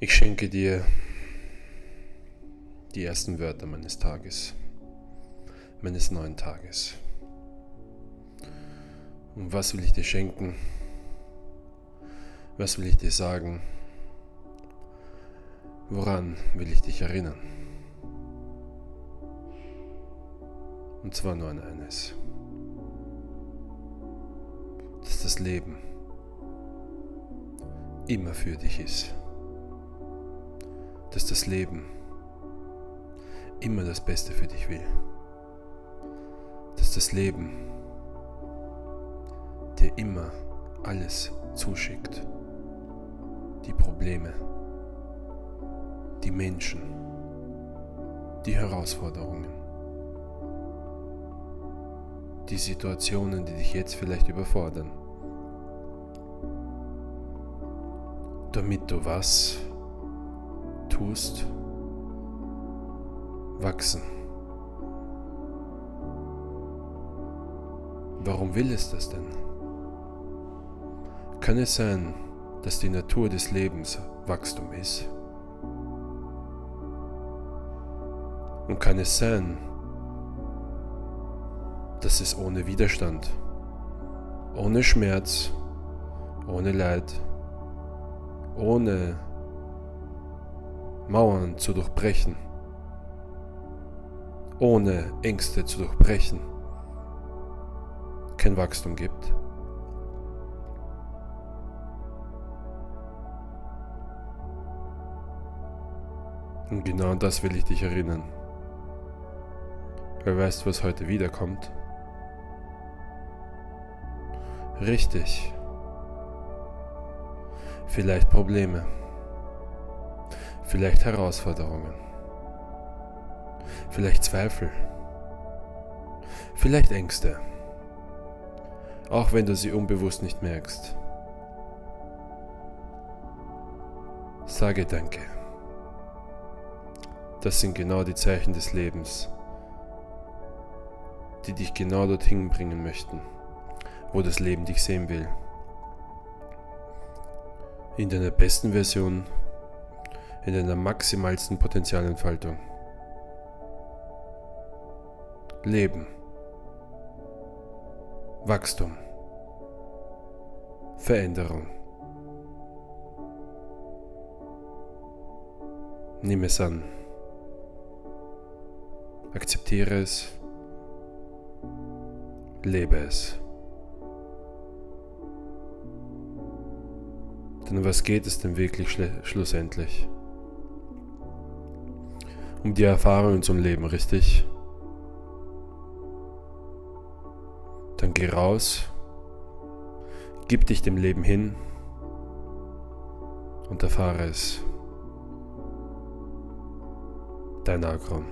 Ich schenke dir die ersten Wörter meines Tages, meines neuen Tages. Und was will ich dir schenken? Was will ich dir sagen? Woran will ich dich erinnern? Und zwar nur an eines. Dass das Leben immer für dich ist. Dass das Leben immer das Beste für dich will. Dass das Leben dir immer alles zuschickt. Die Probleme, die Menschen, die Herausforderungen, die Situationen, die dich jetzt vielleicht überfordern. Damit du was tust, wachsen. Warum will es das denn? Kann es sein, dass die Natur des Lebens Wachstum ist? Und kann es sein, dass es ohne Widerstand, ohne Schmerz, ohne Leid, ohne Mauern zu durchbrechen, ohne Ängste zu durchbrechen, kein Wachstum gibt? Und genau an das will ich dich erinnern. Wer weiß, was heute wiederkommt? Richtig. Vielleicht Probleme. Vielleicht Herausforderungen. Vielleicht Zweifel. Vielleicht Ängste. Auch wenn du sie unbewusst nicht merkst. Sage Danke. Das sind genau die Zeichen des Lebens, die dich genau dorthin bringen möchten, wo das Leben dich sehen will. In deiner besten Version, in deiner maximalsten Potenzialentfaltung. Leben. Wachstum. Veränderung. Nimm es an. Akzeptiere es. Lebe es. Denn um was geht es denn wirklich schlussendlich? Um die Erfahrungen zum Leben, richtig? Dann geh raus, gib dich dem Leben hin und erfahre es. Dein Agron.